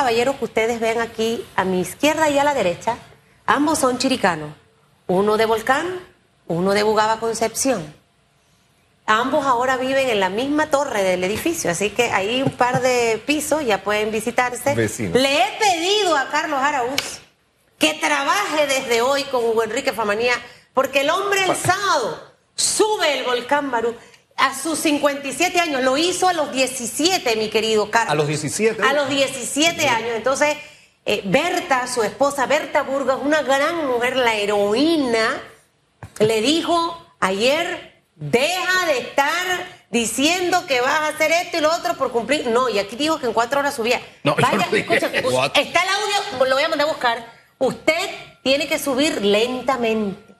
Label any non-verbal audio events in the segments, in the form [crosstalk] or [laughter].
caballeros que ustedes ven aquí a mi izquierda y a la derecha, ambos son chiricanos. Uno de Volcán, uno de Bugaba Concepción. Ambos ahora viven en la misma torre del edificio, así que hay un par de pisos, ya pueden visitarse. Le he pedido a Carlos Araúz que trabaje desde hoy con Hugo Enrique Famanía, porque el hombre el sábado sube el volcán Barú a sus 57 años, lo hizo a los 17, mi querido Carlos. A los 17. A los 17 años. Entonces, eh, Berta, su esposa, Berta Burgos, una gran mujer, la heroína, le dijo ayer, deja de estar diciendo que vas a hacer esto y lo otro por cumplir. No, y aquí dijo que en cuatro horas subía. No, Vaya, no escucha, escucha, what. está el audio, lo voy a mandar a buscar. Usted tiene que subir lentamente.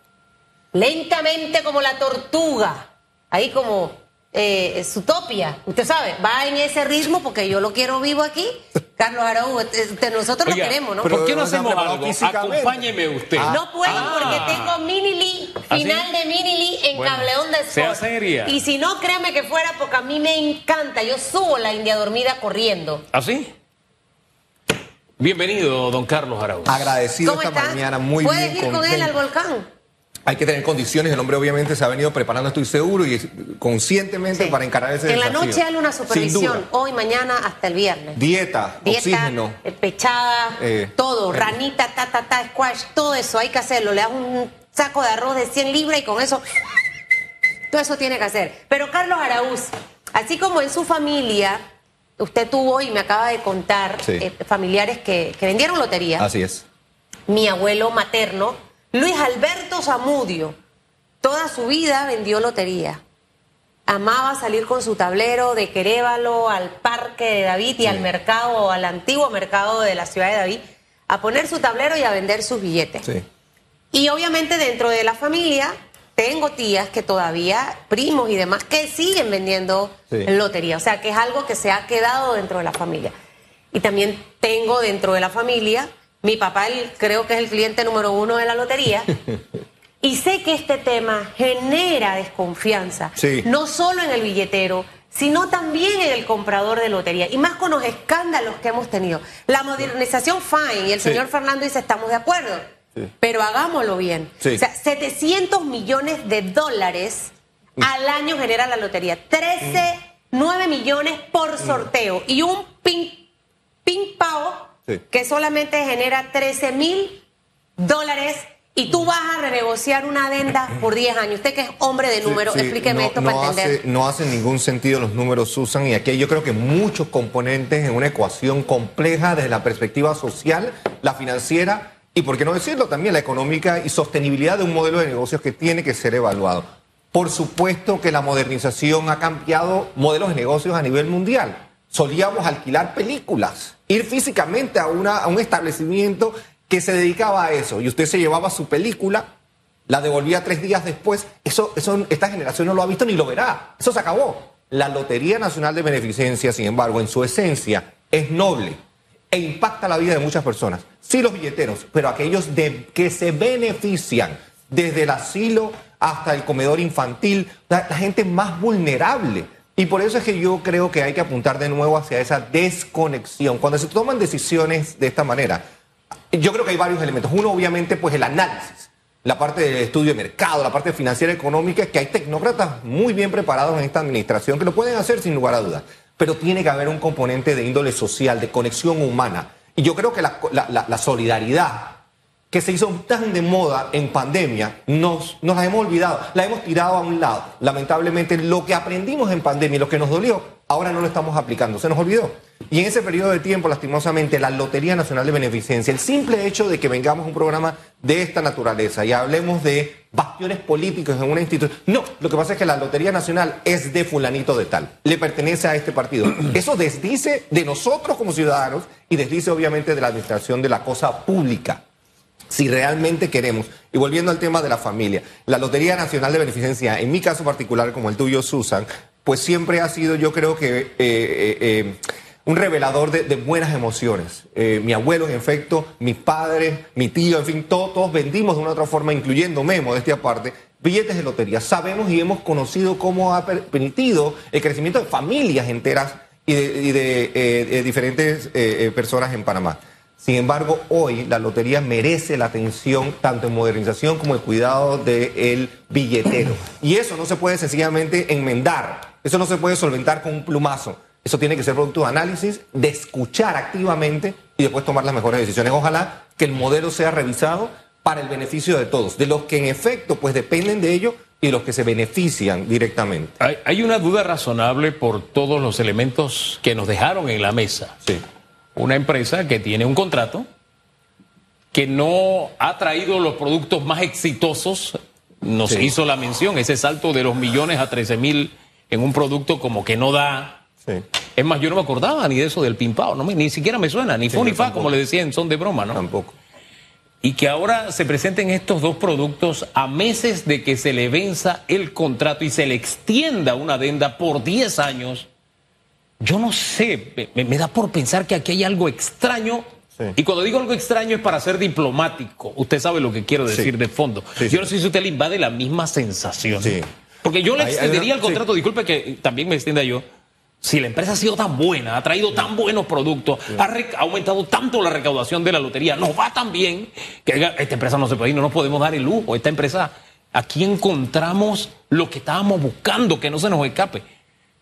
Lentamente como la tortuga. Ahí como eh, Zootopia. Usted sabe, va en ese ritmo porque yo lo quiero vivo aquí. Carlos Araújo, este, nosotros Oiga, lo queremos, ¿no? ¿Por qué no hacemos algo? Acompáñeme usted. No puedo Ah. porque tengo mini Lee, ¿Ah, final sí? de mini Lee en Bueno, Cableón de sea Sport. seria. Y si no, créame que fuera porque a mí me encanta. Yo subo la India dormida corriendo. ¿Así? Bienvenido, don Carlos Araúz. Agradecido ¿Cómo esta está? mañana, muy ¿Puedes bien. ir con él al volcán? Hay que tener condiciones. El hombre obviamente se ha venido preparando, estoy seguro, y conscientemente Sí. para encarar ese En la desafío. noche hazle una supervisión. Hoy, mañana, hasta el viernes. Dieta, Dieta, oxígeno. eh, pechada, Eh, todo, eh. ranita, ta, ta, ta, squash, todo eso hay que hacerlo. Le das un saco de arroz de 100 libras y con eso, todo eso tiene que hacer. Pero Carlos Araúz, así como en su familia, usted tuvo y me acaba de contar Sí. eh, familiares que, que vendieron lotería. Así es. Mi abuelo materno, Luis Alberto Zamudio, toda su vida vendió lotería. Amaba salir con su tablero de Querévalo al Parque de David y al mercado, al antiguo mercado de la ciudad de David, a poner su tablero y a vender sus billetes. Sí. Y obviamente dentro de la familia tengo tías que todavía, primos y demás, que siguen vendiendo Sí. lotería. O sea, que es algo que se ha quedado dentro de la familia. Y también tengo dentro de la familia, mi papá el- creo que es el cliente número uno de la lotería. [laughs] y sé que este tema genera desconfianza, Sí. no solo en el billetero, sino también en el comprador de lotería. Y más con los escándalos que hemos tenido. La modernización, fine, y el Sí. señor Fernando dice, estamos de acuerdo. Sí. Pero hagámoslo bien. Sí. O sea, 700 millones de dólares al año genera la lotería. 13, 9 millones por sorteo. Y un ping, ping pao Sí. que solamente genera 13 mil dólares. Y tú vas a renegociar una adenda por 10 años. Usted que es hombre de números, Sí, sí, explíqueme no- esto no para entender. Hace, no hace ningún sentido los números, Susan, y aquí hay yo creo que muchos componentes en una ecuación compleja desde la perspectiva social, la financiera y, por qué no decirlo, también la económica y sostenibilidad de un modelo de negocios que tiene que ser evaluado. Por supuesto que la modernización ha cambiado modelos de negocios a nivel mundial. Solíamos alquilar películas, ir físicamente a, una, a un establecimiento que se dedicaba a eso y usted se llevaba su película la devolvía tres días después. Eso, eso esta generación no lo ha visto ni lo verá. Eso se acabó. La Lotería Nacional de Beneficencia, sin embargo, en su esencia es noble e impacta la vida de muchas personas. Sí los billeteros, pero aquellos de, que se benefician desde el asilo hasta el comedor infantil, la, la gente más vulnerable. Y por eso es que yo creo que hay que apuntar de nuevo hacia esa desconexión. Cuando se toman decisiones de esta manera, yo creo que hay varios elementos. Uno, obviamente, pues el análisis, la parte del estudio de mercado, la parte financiera económica, que hay tecnócratas muy bien preparados en esta administración que lo pueden hacer sin lugar a dudas. Pero tiene que haber un componente de índole social, de conexión humana. Y yo creo que la, la- la- solidaridad que se hizo tan de moda en pandemia, nos, nos la hemos olvidado, la hemos tirado a un lado. Lamentablemente, lo que aprendimos en pandemia y lo que nos dolió, ahora no lo estamos aplicando, se nos olvidó. Y en ese periodo de tiempo, lastimosamente, la Lotería Nacional de Beneficencia, el simple hecho de que vengamos a un programa de esta naturaleza y hablemos de bastiones políticos en una institución. No, lo que pasa es que la Lotería Nacional es de fulanito de tal, le pertenece a este partido. [clears throat] Eso desdice de nosotros como ciudadanos y desdice obviamente de la administración de la cosa pública si realmente queremos, y volviendo al tema de la familia, la Lotería Nacional de Beneficencia, en mi caso particular, como el tuyo, Susan, pues siempre ha sido, yo creo que, eh, eh, eh, un revelador de, buenas emociones. Mi abuelo, en efecto, mis padres, mi tío, en fin, todos, vendimos de una otra forma, incluyéndome, modestia aparte, billetes de lotería. Sabemos y hemos conocido cómo ha per- permitido el crecimiento de familias enteras y de, diferentes personas en Panamá. Sin embargo, hoy la lotería merece la atención tanto en modernización como el cuidado del billetero. Y eso no se puede sencillamente enmendar, eso no se puede solventar con un plumazo. Eso tiene que ser producto de análisis, de escuchar activamente y después tomar las mejores decisiones. Ojalá que el modelo sea revisado para el beneficio de todos, de los que en efecto pues dependen de ello y de los que se benefician directamente. Hay, una duda razonable por todos los elementos que nos dejaron en la mesa. Sí. Una empresa que tiene un contrato que no ha traído los productos más exitosos, nos hizo la mención, ese salto de los millones a 13 mil en un producto como que no da es más, yo no me acordaba ni de eso del pimpao, no ni siquiera me suena, ni fu ni fa, como le decían, son de broma, ¿no? Tampoco. Y que ahora se presenten estos dos productos a meses de que se le venza el contrato y se le extienda una adenda por 10 años. Yo no sé, me, da por pensar que aquí hay algo extraño Y cuando digo algo extraño es para ser diplomático. Usted sabe lo que quiero decir de fondo. Yo no sé si usted le invade la misma sensación. Porque yo le extendería el contrato, disculpe que también me extienda yo, si la empresa ha sido tan buena, ha traído tan buenos productos, ha, aumentado tanto la recaudación de la lotería, nos va tan bien que esta empresa no se puede ir, no nos podemos dar el lujo. Esta empresa, aquí encontramos lo que estábamos buscando, que no se nos escape.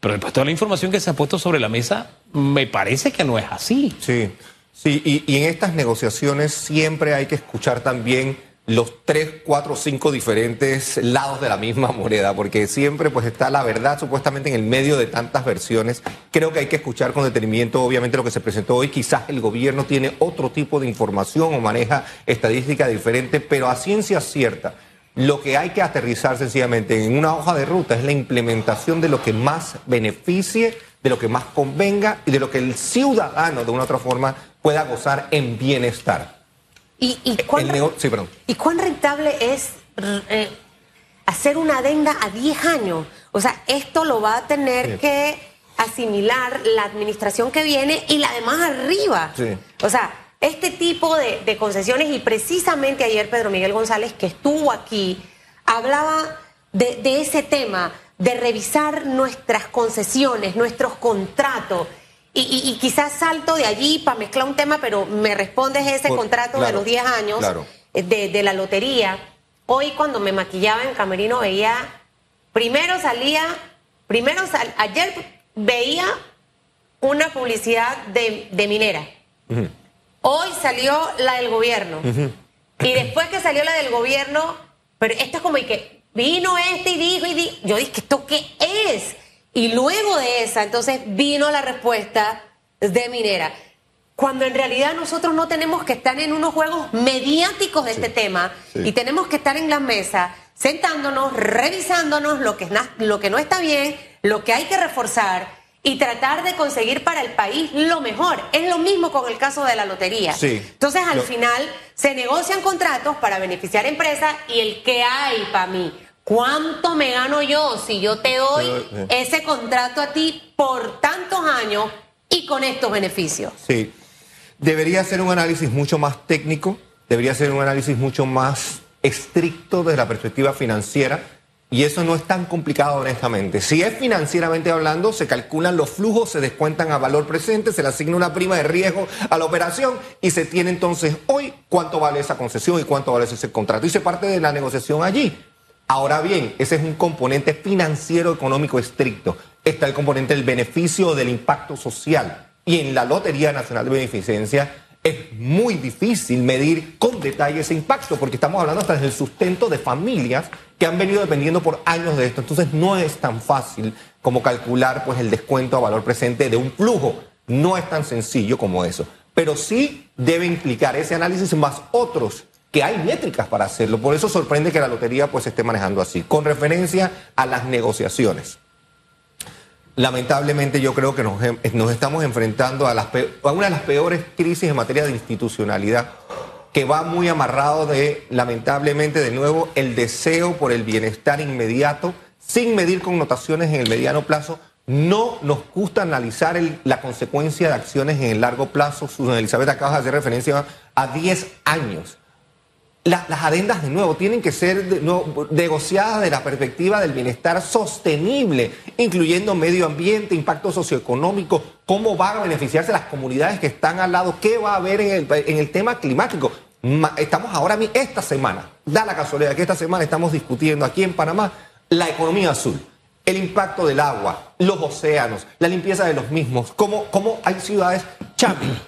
Pero después de toda la información que se ha puesto sobre la mesa, me parece que no es así. Sí, sí, y en estas negociaciones siempre hay que escuchar también los tres, cuatro, cinco diferentes lados de la misma moneda, porque siempre pues está la verdad supuestamente en el medio de tantas versiones. Creo que hay que escuchar con detenimiento obviamente lo que se presentó hoy. Quizás el gobierno tiene otro tipo de información o maneja estadística diferente, pero a ciencia cierta. Lo que hay que aterrizar sencillamente en una hoja de ruta es la implementación de lo que más beneficie, de lo que más convenga y de lo que el ciudadano de una u otra forma pueda gozar en bienestar. ¿Y, cuán, rentable es eh, hacer una adenda a 10 años? O sea, esto lo va a tener que asimilar la administración que viene y la de más arriba. O sea, este tipo de, concesiones, y precisamente ayer Pedro Miguel González, que estuvo aquí, hablaba de, de ese tema, de revisar nuestras concesiones, nuestros contratos y, quizás salto de allí para mezclar un tema, pero me respondes ese contrato de los 10 años eh, de, la lotería. Hoy cuando me maquillaba en Camerino veía, primero salía, primero ayer veía una publicidad de, minera. Hoy salió la del gobierno. Y después que salió la del gobierno, pero esto es como que vino este y dijo y dijo, yo dije, ¿esto qué es? Y luego de esa, entonces vino la respuesta de Minera. Cuando en realidad nosotros no tenemos que estar en unos juegos mediáticos de este tema y tenemos que estar en la mesa sentándonos, revisándonos lo que, lo que no está bien, lo que hay que reforzar y tratar de conseguir para el país lo mejor. Es lo mismo con el caso de la lotería. Entonces al final se negocian contratos para beneficiar a empresas y el que hay para mí ¿Cuánto me gano yo si yo te doy eh. ese contrato a ti por tantos años y con estos beneficios? Sí. Debería ser un análisis mucho más técnico, debería ser un análisis mucho más estricto desde la perspectiva financiera. Y eso no es tan complicado, honestamente. Si es financieramente hablando, se calculan los flujos, se descuentan a valor presente, se le asigna una prima de riesgo a la operación y se tiene entonces hoy cuánto vale esa concesión y cuánto vale ese contrato. Y se parte de la negociación allí. Ahora bien, ese es un componente financiero económico estricto. Está el componente del beneficio del impacto social. Y en la Lotería Nacional de Beneficencia es muy difícil medir con detalle ese impacto, porque estamos hablando hasta del sustento de familias que han venido dependiendo por años de esto. Entonces no es tan fácil como calcular pues, el descuento a valor presente de un flujo. No es tan sencillo como eso. Pero sí debe implicar ese análisis más otros que hay métricas para hacerlo. Por eso sorprende que la lotería pues esté manejando así. Con referencia a las negociaciones. Lamentablemente yo creo que nos, nos estamos enfrentando a, las, a una de las peores crisis en materia de institucionalidad que va muy amarrado de, lamentablemente, de nuevo, el deseo por el bienestar inmediato, sin medir connotaciones en el mediano plazo. No nos gusta analizar la consecuencia de acciones en el largo plazo. Susan Elizabeth acaba de hacer referencia a 10 años las adendas, de nuevo, tienen que ser negociadas de la perspectiva del bienestar sostenible, incluyendo medio ambiente, impacto socioeconómico, cómo van a beneficiarse las comunidades que están al lado, qué va a haber en el, en el tema climático. Estamos ahora, esta semana, da la casualidad que esta semana estamos discutiendo aquí en Panamá la economía azul, el impacto del agua, los océanos, la limpieza de los mismos, cómo, cómo hay ciudades, Chame,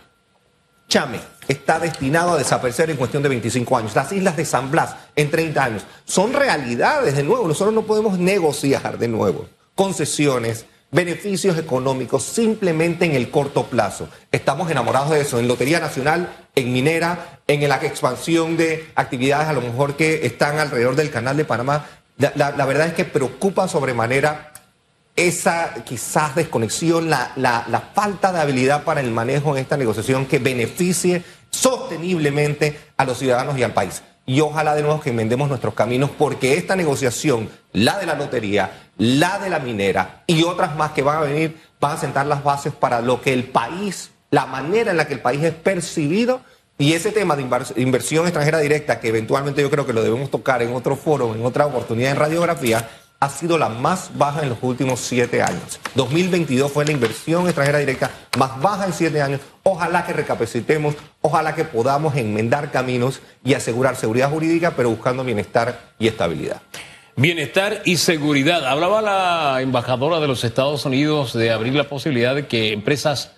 Chame está destinado a desaparecer en cuestión de 25 años, las islas de San Blas en 30 años, son realidades de nuevo, nosotros no podemos negociar de nuevo concesiones, beneficios económicos simplemente en el corto plazo. Estamos enamorados de eso, en Lotería Nacional, en Minera, en la expansión de actividades a lo mejor que están alrededor del Canal de Panamá. La, verdad es que preocupa sobremanera esa quizás desconexión, la, la, falta de habilidad para el manejo en esta negociación que beneficie sosteniblemente a los ciudadanos y al país. Y ojalá de nuevo que enmendemos nuestros caminos porque esta negociación, la de la lotería, la de la minera y otras más que van a venir, van a sentar las bases para lo que el país, la manera en la que el país es percibido y ese tema de inversión extranjera directa, que eventualmente yo creo que lo debemos tocar en otro foro, en otra oportunidad en radiografía, ha sido la más baja en los últimos siete años. 2022 fue la inversión extranjera directa más baja en siete años. Ojalá que recapacitemos, ojalá que podamos enmendar caminos y asegurar seguridad jurídica, pero buscando bienestar y estabilidad. Bienestar y seguridad. Hablaba la embajadora de los Estados Unidos de abrir la posibilidad de que empresas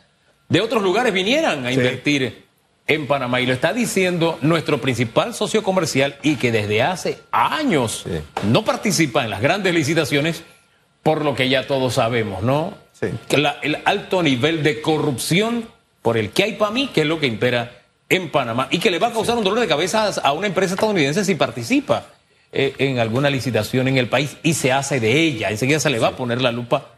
de otros lugares vinieran a invertir en Panamá y lo está diciendo nuestro principal socio comercial y que desde hace años no participa en las grandes licitaciones por lo que ya todos sabemos, ¿no? Sí. el alto nivel de corrupción por el que hay para mí, que es lo que impera en Panamá y que le va a causar un dolor de cabeza a una empresa estadounidense si participa eh, en alguna licitación en el país y se hace de ella. Enseguida se le va a poner la lupa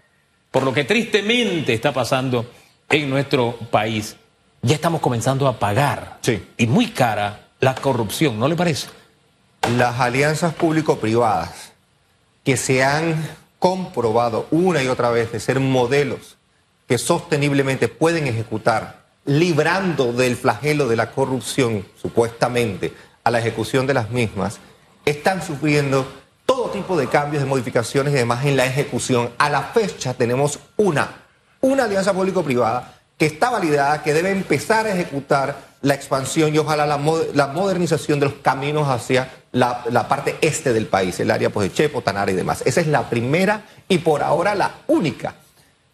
por lo que tristemente está pasando en nuestro país ya estamos comenzando a pagar. Sí. Y muy cara la corrupción, ¿no le parece? Las alianzas público-privadas que se han comprobado una y otra vez de ser modelos que sosteniblemente pueden ejecutar, librando del flagelo de la corrupción, supuestamente, a la ejecución de las mismas, están sufriendo todo tipo de cambios, de modificaciones y demás en la ejecución. A la fecha tenemos una, una alianza público-privada que está validada, que debe empezar a ejecutar la expansión y ojalá la, modernización de los caminos hacia la, parte este del país, el área pues, de Chepo, Tanara y demás. Esa es la primera y por ahora la única.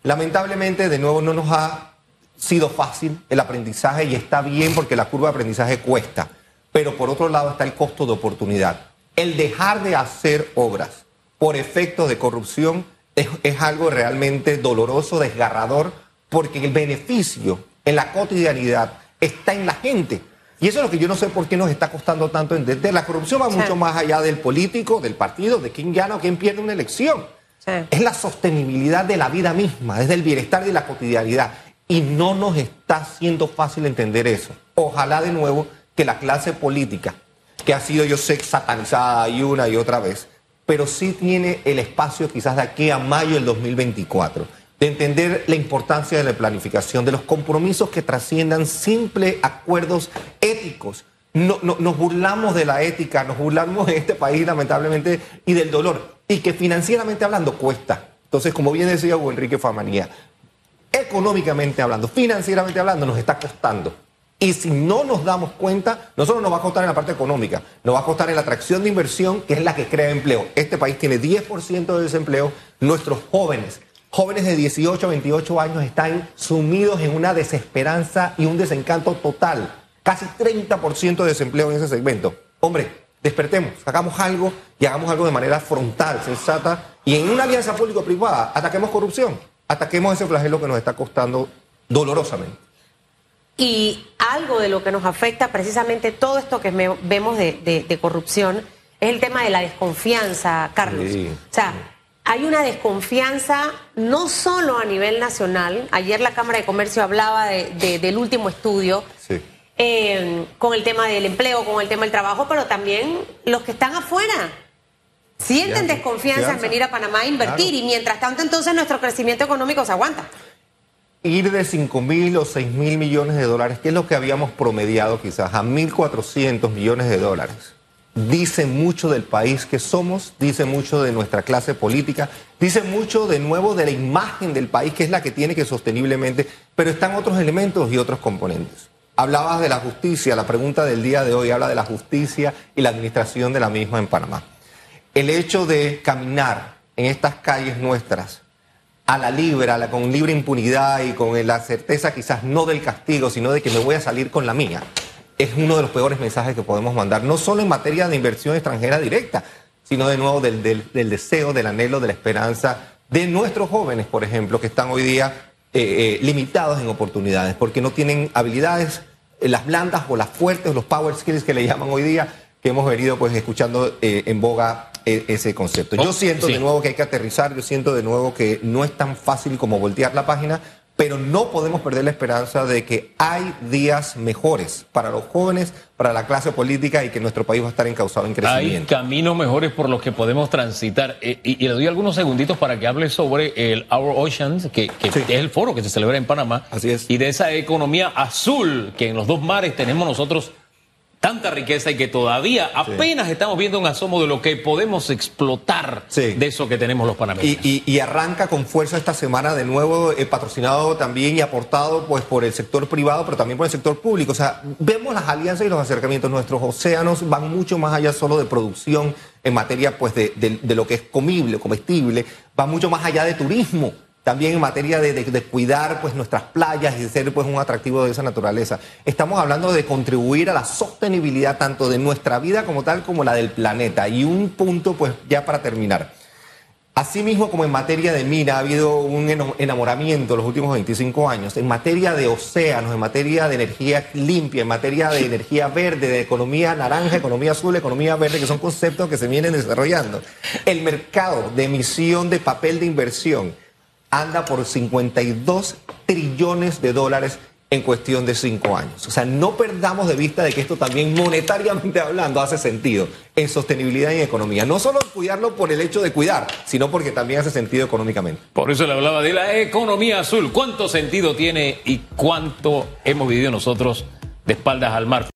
Lamentablemente, de nuevo, no nos ha sido fácil el aprendizaje y está bien porque la curva de aprendizaje cuesta, pero por otro lado está el costo de oportunidad. El dejar de hacer obras por efectos de corrupción es algo realmente doloroso, desgarrador porque el beneficio en la cotidianidad está en la gente. Y eso es lo que yo no sé por qué nos está costando tanto entender. La corrupción va mucho más allá del político, del partido, de quién gana o quién pierde una elección. Es la sostenibilidad de la vida misma, desde el bienestar de la cotidianidad. Y no nos está siendo fácil entender eso. Ojalá de nuevo que la clase política, que ha sido, yo sé, satanizada y una y otra vez, pero sí tiene el espacio quizás de aquí a mayo del 2024 de entender la importancia de la planificación, de los compromisos que trasciendan simples acuerdos éticos. No, nos burlamos de la ética, nos burlamos en este país lamentablemente y del dolor, y que financieramente hablando cuesta. Entonces, como bien decía Hugo Enrique Famanía, económicamente hablando, financieramente hablando, nos está costando. Y si no nos damos cuenta, no solo nos va a costar en la parte económica, nos va a costar en la atracción de inversión, que es la que crea empleo. Este país tiene 10% de desempleo, nuestros jóvenes Jóvenes de 18 a 28 años están sumidos en una desesperanza y un desencanto total. Casi 30% de desempleo en ese segmento. Hombre, despertemos, hagamos algo y hagamos algo de manera frontal, sensata. Y en una alianza público-privada, ataquemos corrupción, ataquemos ese flagelo que nos está costando dolorosamente. Y algo de lo que nos afecta precisamente todo esto que vemos de, corrupción es el tema de la desconfianza, Carlos. O sea, hay una desconfianza no solo a nivel nacional, ayer la Cámara de Comercio hablaba del último estudio eh, con el tema del empleo, con el tema del trabajo, pero también los que están afuera. Sienten desconfianza en venir a Panamá a invertir y mientras tanto entonces nuestro crecimiento económico se aguanta. Ir de 5 mil o 6 mil millones de dólares, que es lo que habíamos promediado quizás, a 1.400 millones de dólares dice mucho del país que somos, dice mucho de nuestra clase política, dice mucho de nuevo de la imagen del país, que es la que tiene que sosteniblemente, pero están otros elementos y otros componentes. Hablabas de la justicia, la pregunta del día de hoy habla de la justicia y la administración de la misma en Panamá. El hecho de caminar en estas calles nuestras a la libre, la, con libre impunidad y con la certeza quizás no del castigo, sino de que me voy a salir con la mía es uno de los peores mensajes que podemos mandar, no solo en materia de inversión extranjera directa, sino de nuevo del, deseo, del anhelo, de la esperanza de nuestros jóvenes, por ejemplo, que están hoy día eh, eh, limitados en oportunidades, porque no tienen habilidades, eh, las blandas o las fuertes, los power skills que le llaman hoy día, que hemos venido pues escuchando en boga ese concepto. Yo oh, siento de nuevo que hay que aterrizar, yo siento de nuevo que no es tan fácil como voltear la página, pero no podemos perder la esperanza de que hay días mejores para los jóvenes, para la clase política y que nuestro país va a estar encauzado en crecimiento. Hay caminos mejores por los que podemos transitar. Eh, y, le doy algunos segunditos para que hable sobre el Our Oceans, que, es el foro que se celebra en Panamá. Así es. Y de esa economía azul que en los dos mares tenemos nosotros tanta riqueza y que todavía apenas estamos viendo un asomo de lo que podemos explotar de eso que tenemos los panameños. Y, arranca con fuerza esta semana de nuevo, eh, patrocinado también y aportado pues por el sector privado, pero también por el sector público. O sea, vemos las alianzas y los acercamientos. Nuestros océanos van mucho más allá solo de producción en materia pues de, de lo que es comible, comestible, va mucho más allá de turismo también en materia de, cuidar pues, nuestras playas y de ser pues, un atractivo de esa naturaleza. Estamos hablando de contribuir a la sostenibilidad tanto de nuestra vida como tal como la del planeta. Y un punto, pues ya para terminar. Asimismo, como en materia de mina ha habido un enamoramiento en los últimos 25 años, en materia de océanos, en materia de energía limpia, en materia de energía verde, de economía naranja, economía azul, economía verde, que son conceptos que se vienen desarrollando. El mercado de emisión de papel de inversión anda por 52 trillones de dólares en cuestión de cinco años. O sea, no perdamos de vista de que esto también monetariamente hablando hace sentido en sostenibilidad y economía. No solo cuidarlo por el hecho de cuidar, sino porque también hace sentido económicamente. Por eso le hablaba de la economía azul. ¿Cuánto sentido tiene y cuánto hemos vivido nosotros de espaldas al mar?